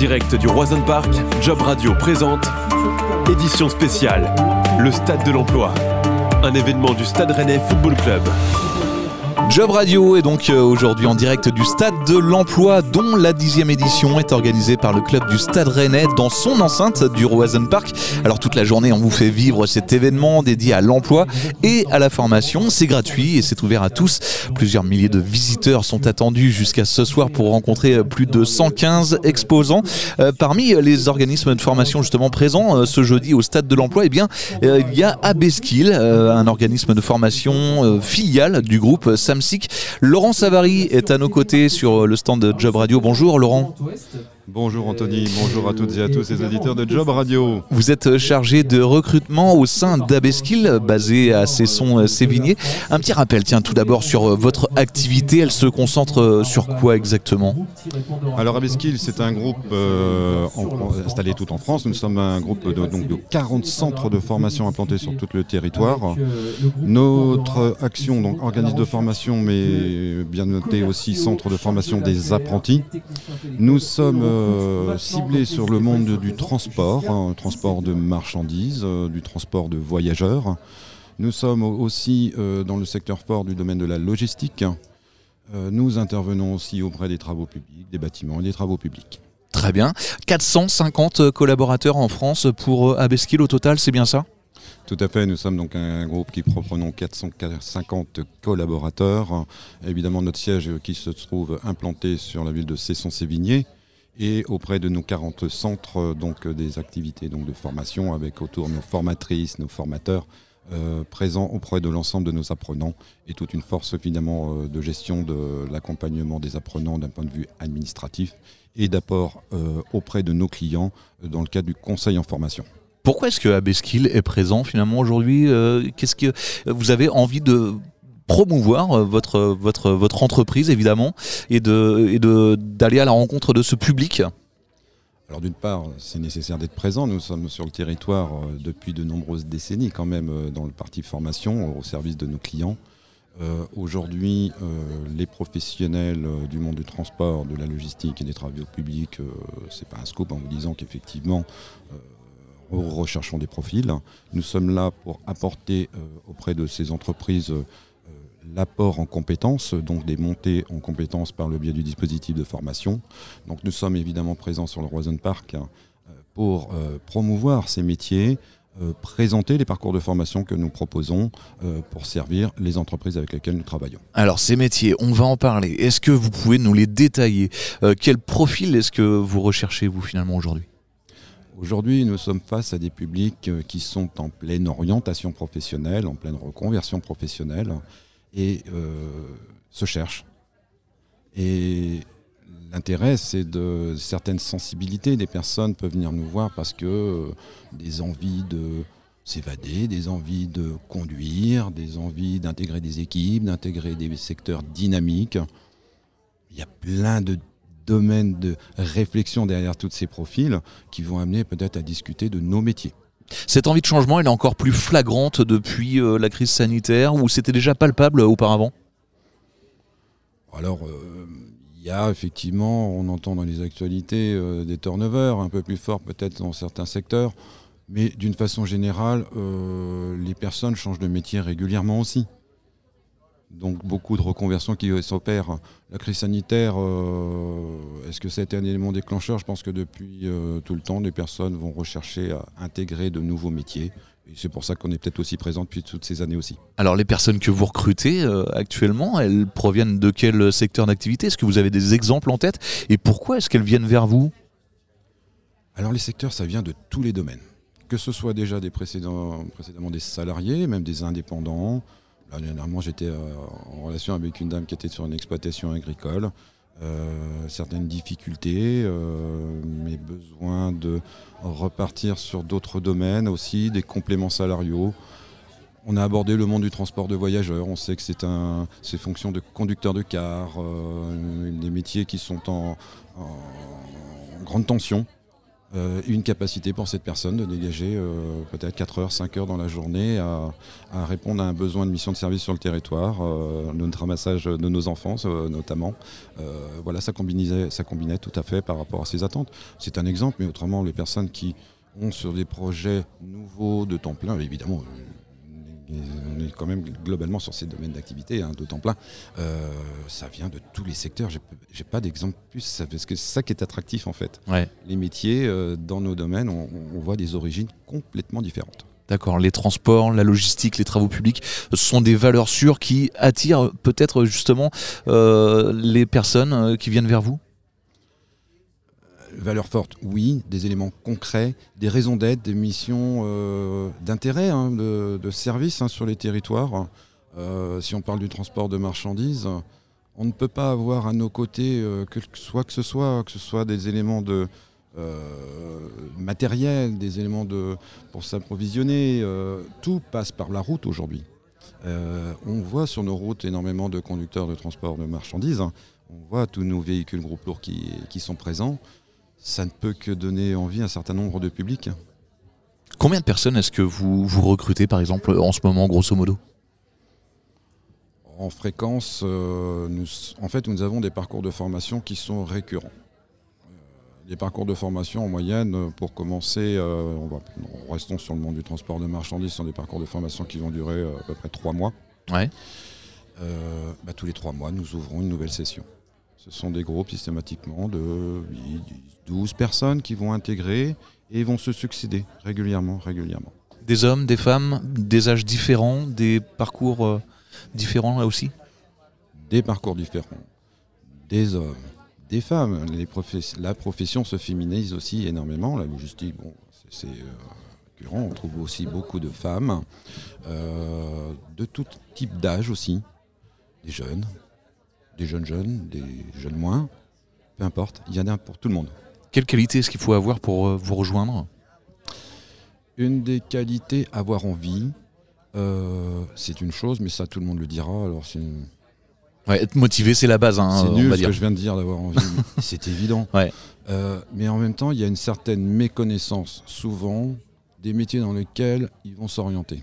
direct du Roison Park, Job Radio présente Édition spéciale, le Stade de l'Emploi. Un événement du Stade Rennais Football Club. Job Radio est donc euh, aujourd'hui en direct du Stade de l'Emploi, dont la dixième édition est organisée par le club du Stade Rennais dans son enceinte du Roison Park. Alors toute la journée, on vous fait vivre cet événement dédié à l'emploi et à la formation. C'est gratuit et c'est ouvert à tous. Plusieurs milliers de visiteurs sont attendus jusqu'à ce soir pour rencontrer euh, plus de 115 exposants. Euh, parmi les organismes de formation justement présents ce jeudi au Stade de l'Emploi, eh bien, il y a Abeskill, un organisme de formation filiale du groupe Sam Laurent Savary est à nos côtés sur le stand de Job Radio. Bonjour Laurent. Bonjour Anthony, bonjour à toutes et à tous les auditeurs de Job Radio. Vous êtes chargé de recrutement au sein d'Abeskill, basé à Cesson-Sévigné. Un petit rappel, tiens, tout d'abord sur votre activité, elle se concentre sur quoi exactement? Alors Abeskill, c'est un groupe euh, installé tout en France. Nous sommes un groupe de, donc, de 40 centres de formation implantés sur tout le territoire. Notre action, donc organisme de formation, mais bien noté aussi centre de formation des apprentis. Nous sommes euh, ciblé sur le monde du transport, hein, transport de marchandises, euh, du transport de voyageurs. Nous sommes aussi euh, dans le secteur fort du domaine de la logistique. nous intervenons aussi auprès des travaux publics, des bâtiments et des travaux publics. Très bien. 450 collaborateurs en France pour Abeskill au total, c'est bien ça? Tout à fait, nous sommes donc un groupe qui proprenons 450 collaborateurs. Évidemment, notre siège qui se trouve implanté sur la ville de Cesson-Sévigné et auprès de nos 40 centres euh, donc, euh, des activités donc, de formation avec autour nos formatrices, nos formateurs euh, présents auprès de l'ensemble de nos apprenants et toute une force finalement de gestion de l'accompagnement des apprenants d'un point de vue administratif et d'apport auprès de nos clients dans le cadre du conseil en formation. Pourquoi est-ce que Abeskill est présent finalement aujourd'hui Qu'est-ce que vous avez envie de promouvoir euh, votre, votre, entreprise évidemment et d'aller à la rencontre de ce public alors d'une part, c'est nécessaire d'être présent. Nous sommes sur le territoire euh, depuis de nombreuses décennies quand même euh, dans le parti formation au service de nos clients. Aujourd'hui, les professionnels du monde du transport, de la logistique et des travaux publics, c'est pas un scope en vous disant qu'effectivement, recherchons des profils. Nous sommes là pour apporter auprès de ces entreprises l'apport en compétences, donc des montées en compétences par le biais du dispositif de formation. Donc nous sommes évidemment présents sur le Roison Park hein, pour euh, promouvoir ces métiers, euh, présenter les parcours de formation que nous proposons euh, pour servir les entreprises avec lesquelles nous travaillons. Alors ces métiers, on va en parler. Est-ce que vous pouvez nous les détailler? Quel profil est-ce que vous recherchez vous finalement aujourd'hui? Aujourd'hui, nous sommes face à des publics qui sont en pleine orientation professionnelle, en pleine reconversion professionnelle, et euh, se cherchent. Et l'intérêt, c'est de certaines sensibilités. Des personnes peuvent venir nous voir parce que euh, des envies de s'évader, des envies de conduire, des envies d'intégrer des équipes, d'intégrer des secteurs dynamiques. Il y a plein de domaines de réflexion derrière tous ces profils qui vont amener peut-être à discuter de nos métiers. Cette envie de changement, elle est encore plus flagrante depuis euh, la crise sanitaire ou c'était déjà palpable auparavant? Alors, euh, il y a effectivement, on entend dans les actualités euh, des turnovers un peu plus forts peut-être dans certains secteurs, mais d'une façon générale, les personnes changent de métier régulièrement aussi. Donc beaucoup de reconversions qui s'opèrent. La crise sanitaire, euh, est-ce que ça a été un élément déclencheur? Je pense que depuis euh, tout le temps, les personnes vont rechercher à intégrer de nouveaux métiers. Et c'est pour ça qu'on est peut-être aussi présent depuis toutes ces années aussi. Alors les personnes que vous recrutez euh, actuellement, elles proviennent de quel secteur d'activité? Est-ce que vous avez des exemples en tête? Et pourquoi est-ce qu'elles viennent vers vous? Alors les secteurs, ça vient de tous les domaines. Que ce soit déjà des précédents, précédemment des salariés, même des indépendants, dernièrement, j'étais euh, en relation avec une dame qui était sur une exploitation agricole. Euh, certaines difficultés, euh, mais besoin de repartir sur d'autres domaines aussi, des compléments salariaux. On a abordé le monde du transport de voyageurs. On sait que c'est un, c'est fonction de conducteur de car, des métiers qui sont en, grande tension. Euh, une capacité pour cette personne de dégager euh, peut-être 4 heures, 5 heures dans la journée à, répondre à un besoin de mission de service sur le territoire, euh, notre ramassage de nos enfants notamment. voilà, ça combinait, ça combinait tout à fait par rapport à ses attentes. C'est un exemple, mais autrement, les personnes qui ont sur des projets nouveaux de temps plein, évidemment, on est quand même globalement sur ces domaines d'activité hein, de temps plein. Euh, ça vient de tous les secteurs. J'ai pas d'exemple plus, parce que c'est ça qui est attractif en fait. Les métiers euh, dans nos domaines, on, voit des origines complètement différentes. D'accord, les transports, la logistique, les travaux publics ce sont des valeurs sûres qui attirent peut-être justement euh, les personnes qui viennent vers vous? Valeurs fortes, oui, des éléments concrets, des raisons d'être, des missions euh, d'intérêt, hein, de, service hein, sur les territoires. Euh, si on parle du transport de marchandises, on ne peut pas avoir à nos côtés euh, que, soit que ce soit, que ce soit des éléments de matériel, des éléments de, pour s'approvisionner. tout passe par la route aujourd'hui. on voit sur nos routes énormément de conducteurs de transport de marchandises. On voit tous nos véhicules groupes lourds qui, qui sont présents ça ne peut que donner envie à un certain nombre de publics. Combien de personnes est-ce que vous, vous recrutez par exemple en ce moment grosso modo? En fréquence, euh, nous, en fait nous avons des parcours de formation qui sont récurrents. Euh, les parcours de formation en moyenne, pour commencer, euh, on va, restons sur le monde du transport de marchandises, sont des parcours de formation qui vont durer à peu près trois mois. Ouais. Bah, tous les trois mois, nous ouvrons une nouvelle session. Ce sont des groupes systématiquement de 12 personnes qui vont intégrer et vont se succéder régulièrement, régulièrement. Des hommes, des femmes, des âges différents, des parcours euh, différents là aussi? Des parcours différents, des hommes, des femmes. la profession se féminise aussi énormément. La logistique, bon, c'est euh, On trouve aussi beaucoup de femmes, euh, de tout type d'âge aussi, des jeunes, des jeunes jeunes, des jeunes moins, peu importe, il y en a pour tout le monde. Quelle qualité est-ce qu'il faut avoir pour euh, vous rejoindre? Une des qualités, avoir envie, euh, c'est une chose, mais ça tout le monde le dira. Alors c'est être motivé, c'est la base. Hein, c'est nul ce que je viens de dire d'avoir envie. c'est évident. Euh, mais en même temps, il y a une certaine méconnaissance, souvent, des métiers dans lesquels ils vont s'orienter.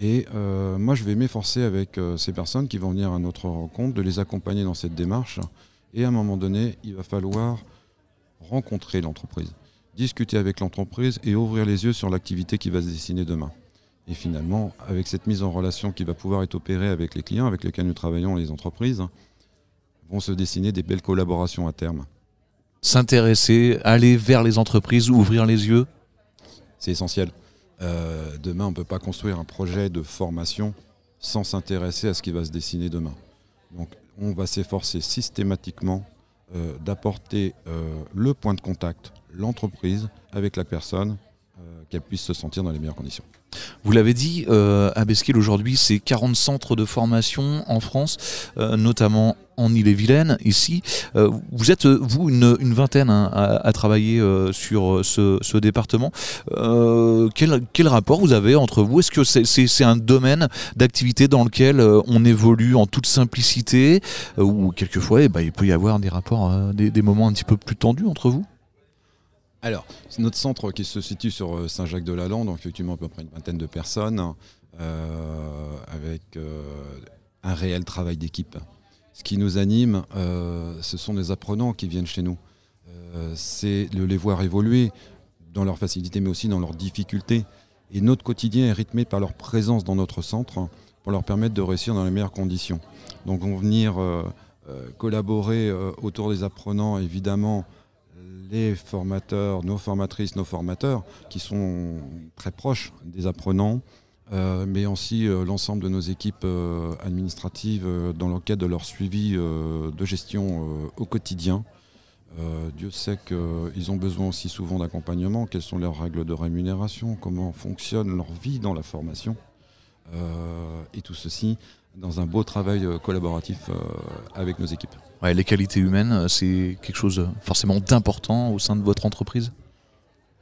Et euh, moi, je vais m'efforcer avec euh, ces personnes qui vont venir à notre rencontre de les accompagner dans cette démarche. Et à un moment donné, il va falloir rencontrer l'entreprise, discuter avec l'entreprise et ouvrir les yeux sur l'activité qui va se dessiner demain. Et finalement, avec cette mise en relation qui va pouvoir être opérée avec les clients avec lesquels nous travaillons, les entreprises, vont se dessiner des belles collaborations à terme. S'intéresser, aller vers les entreprises, ouvrir les yeux? C'est essentiel. Euh, demain, on ne peut pas construire un projet de formation sans s'intéresser à ce qui va se dessiner demain. Donc, on va s'efforcer systématiquement euh, d'apporter euh, le point de contact, l'entreprise, avec la personne, qu'elle puisse se sentir dans les meilleures conditions. Vous l'avez dit, euh, aujourd'hui, c'est 40 centres de formation en France, euh, notamment en Ille-et-Vilaine, ici. Euh, vous êtes, vous, une, vingtaine hein, à, travailler sur ce, département. Quel, quel, rapport vous avez entre vous? Est-ce que c'est un domaine d'activité dans lequel on évolue en toute simplicité? Ou quelquefois, eh ben, il peut y avoir des rapports, des moments un petit peu plus tendus entre vous? Alors, notre centre qui se situe sur euh, Saint-Jacques-de-la-Lande, donc effectivement à peu près une vingtaine de personnes, euh, avec euh, un réel travail d'équipe. Ce qui nous anime, ce sont les apprenants qui viennent chez nous. c'est de les voir évoluer dans leurs facilités, mais aussi dans leurs difficultés. Et notre quotidien est rythmé par leur présence dans notre centre pour leur permettre de réussir dans les meilleures conditions. Donc, on venir collaborer autour des apprenants, évidemment, les formateurs, nos formatrices, nos formateurs, qui sont très proches des apprenants, euh, mais aussi euh, l'ensemble de nos équipes euh, administratives dans le cadre de leur suivi de gestion au quotidien. Dieu sait qu'ils ont besoin aussi souvent d'accompagnement, quelles sont leurs règles de rémunération, comment fonctionne leur vie dans la formation. et tout ceci dans un beau travail collaboratif avec nos équipes les qualités humaines, euh, c'est quelque chose euh, forcément d'important au sein de votre entreprise?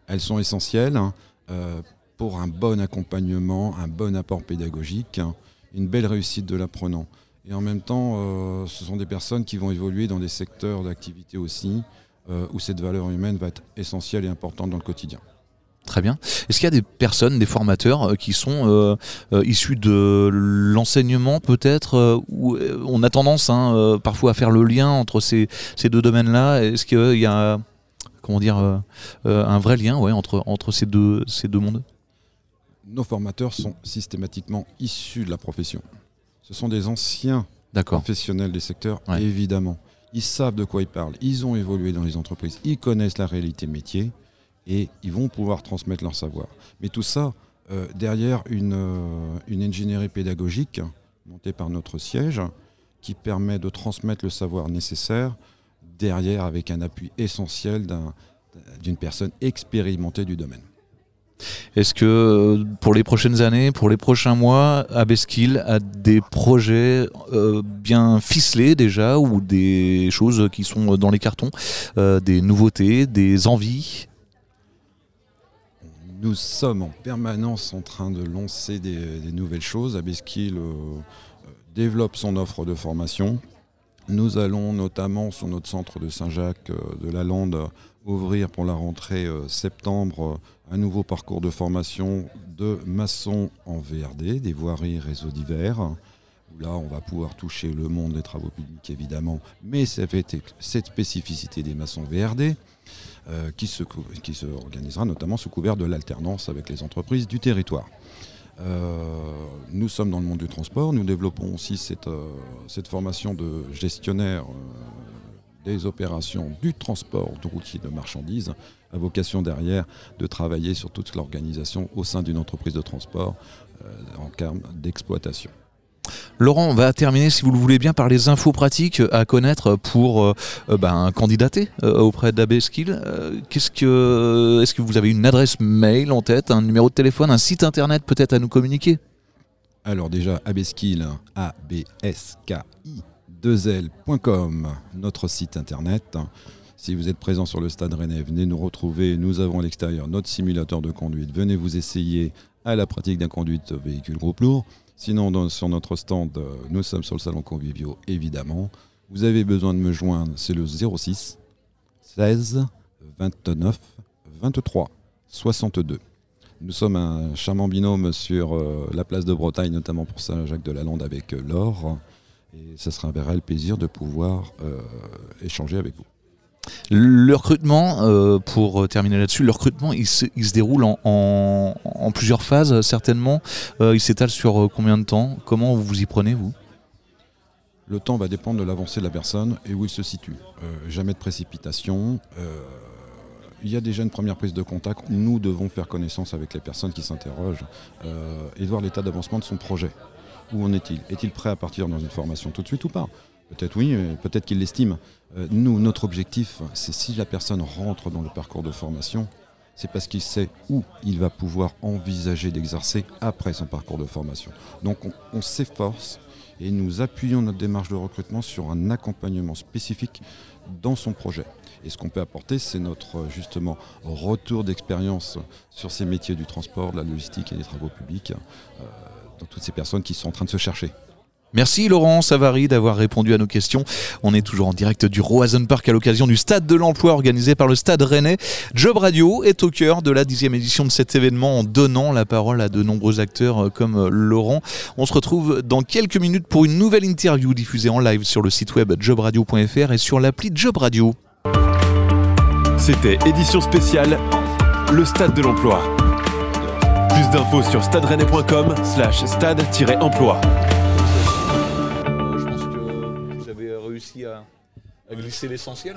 Elles sont essentielles hein, euh, pour un bon accompagnement, un bon apport pédagogique, hein, une belle réussite de l'apprenant. Et en même temps, ce sont des personnes qui vont évoluer dans des secteurs d'activité aussi où cette valeur humaine va être essentielle et importante dans le quotidien. Très bien. Est-ce qu'il y a des personnes, des formateurs qui sont issus de l'enseignement peut-être où On a tendance hein, parfois à faire le lien entre ces, ces deux domaines-là? Est-ce qu'il y a comment dire, un vrai lien ouais, entre, entre ces, deux, ces deux mondes? Nos formateurs sont systématiquement issus de la profession. Ce sont des anciens professionnels des secteurs, évidemment. Ils savent de quoi ils parlent, ils ont évolué dans les entreprises, ils connaissent la réalité métier et ils vont pouvoir transmettre leur savoir. Mais tout ça, euh, derrière une, euh, une ingénierie pédagogique montée par notre siège, qui permet de transmettre le savoir nécessaire, derrière avec un appui essentiel d'une personne expérimentée du domaine. Est-ce que euh, pour les prochaines années, pour les prochains mois, Abeskill a des projets bien ficelés déjà ou des choses qui sont dans les cartons, des nouveautés, des envies? Nous sommes en permanence en train de lancer des, nouvelles choses. Abeskill développe son offre de formation. Nous allons notamment sur notre centre de Saint-Jacques de la Lande ouvrir pour la rentrée septembre un nouveau parcours de formation de maçons en VRD, des voiries réseaux divers. Là, on va pouvoir toucher le monde des travaux publics, évidemment, mais ça fait cette spécificité des maçons VRD. Euh, qui, se, organisera notamment sous couvert de l'alternance avec les entreprises du territoire. Euh, nous sommes dans le monde du transport, nous développons aussi cette, euh, formation de gestionnaire des opérations du transport de routier de marchandises, à vocation derrière de travailler sur toute l'organisation au sein d'une entreprise de transport en termes d'exploitation. Laurent, on va terminer, si vous le voulez bien, par les infos pratiques à connaître pour euh, euh, ben, candidater auprès d'Abeskill. Qu'est-ce que, est-ce que vous avez une adresse mail en tête, un numéro de téléphone, un site internet peut-être à nous communiquer? Alors déjà, Abeskill, A-B-S-K-I 2L.com, notre site internet. Si vous êtes présent sur le stade Rennais, venez nous retrouver. Nous avons à l'extérieur notre simulateur de conduite. Venez vous essayer à la pratique d'un conduite véhicule groupe lourd. Sinon, sur notre stand, euh, nous sommes sur le salon convivio, évidemment. Vous avez besoin de me joindre, c'est le 06 16 29 23 62. Nous sommes un charmant binôme sur euh, la place de Bretagne, notamment pour Saint-Jacques-de-la-Lande avec euh, Laure. Et ce sera un réel plaisir de pouvoir échanger avec vous. Le recrutement, euh, pour terminer là-dessus, le recrutement, il se, déroule en, plusieurs phases, certainement. Euh, il s'étale sur combien de temps? Comment vous vous y prenez, vous? Le temps va dépendre de l'avancée de la personne et où il se situe. jamais de précipitation. il y a déjà une première prise de contact. Nous devons faire connaissance avec les personnes qui s'interrogent et voir l'état d'avancement de son projet. Où en est-il? Est-il prêt à partir dans une formation tout de suite ou pas? Peut-être oui, peut-être qu'il l'estime. Euh, nous, notre objectif, c'est si la personne rentre dans le parcours de formation, c'est parce qu'il sait où il va pouvoir envisager d'exercer après son parcours de formation. Donc on, s'efforce et nous appuyons notre démarche de recrutement sur un accompagnement spécifique dans son projet. Et ce qu'on peut apporter, c'est notre justement retour d'expérience sur ces métiers du transport, de la logistique et des travaux publics. Euh, dans toutes ces personnes qui sont en train de se chercher. Merci Laurent Savary d'avoir répondu à nos questions. On est toujours en direct du Roazen Park à l'occasion du Stade de l'Emploi organisé par le Stade Rennais. Job Radio est au cœur de la dixième édition de cet événement en donnant la parole à de nombreux acteurs euh, comme euh, Laurent. On se retrouve dans quelques minutes pour une nouvelle interview diffusée en live sur le site web jobradio.fr et sur l'appli Job Radio. C'était édition spéciale, le Stade de l'Emploi. Plus d'infos sur stade-rennais.com slash stade-emploi. Glisser l'essentiel.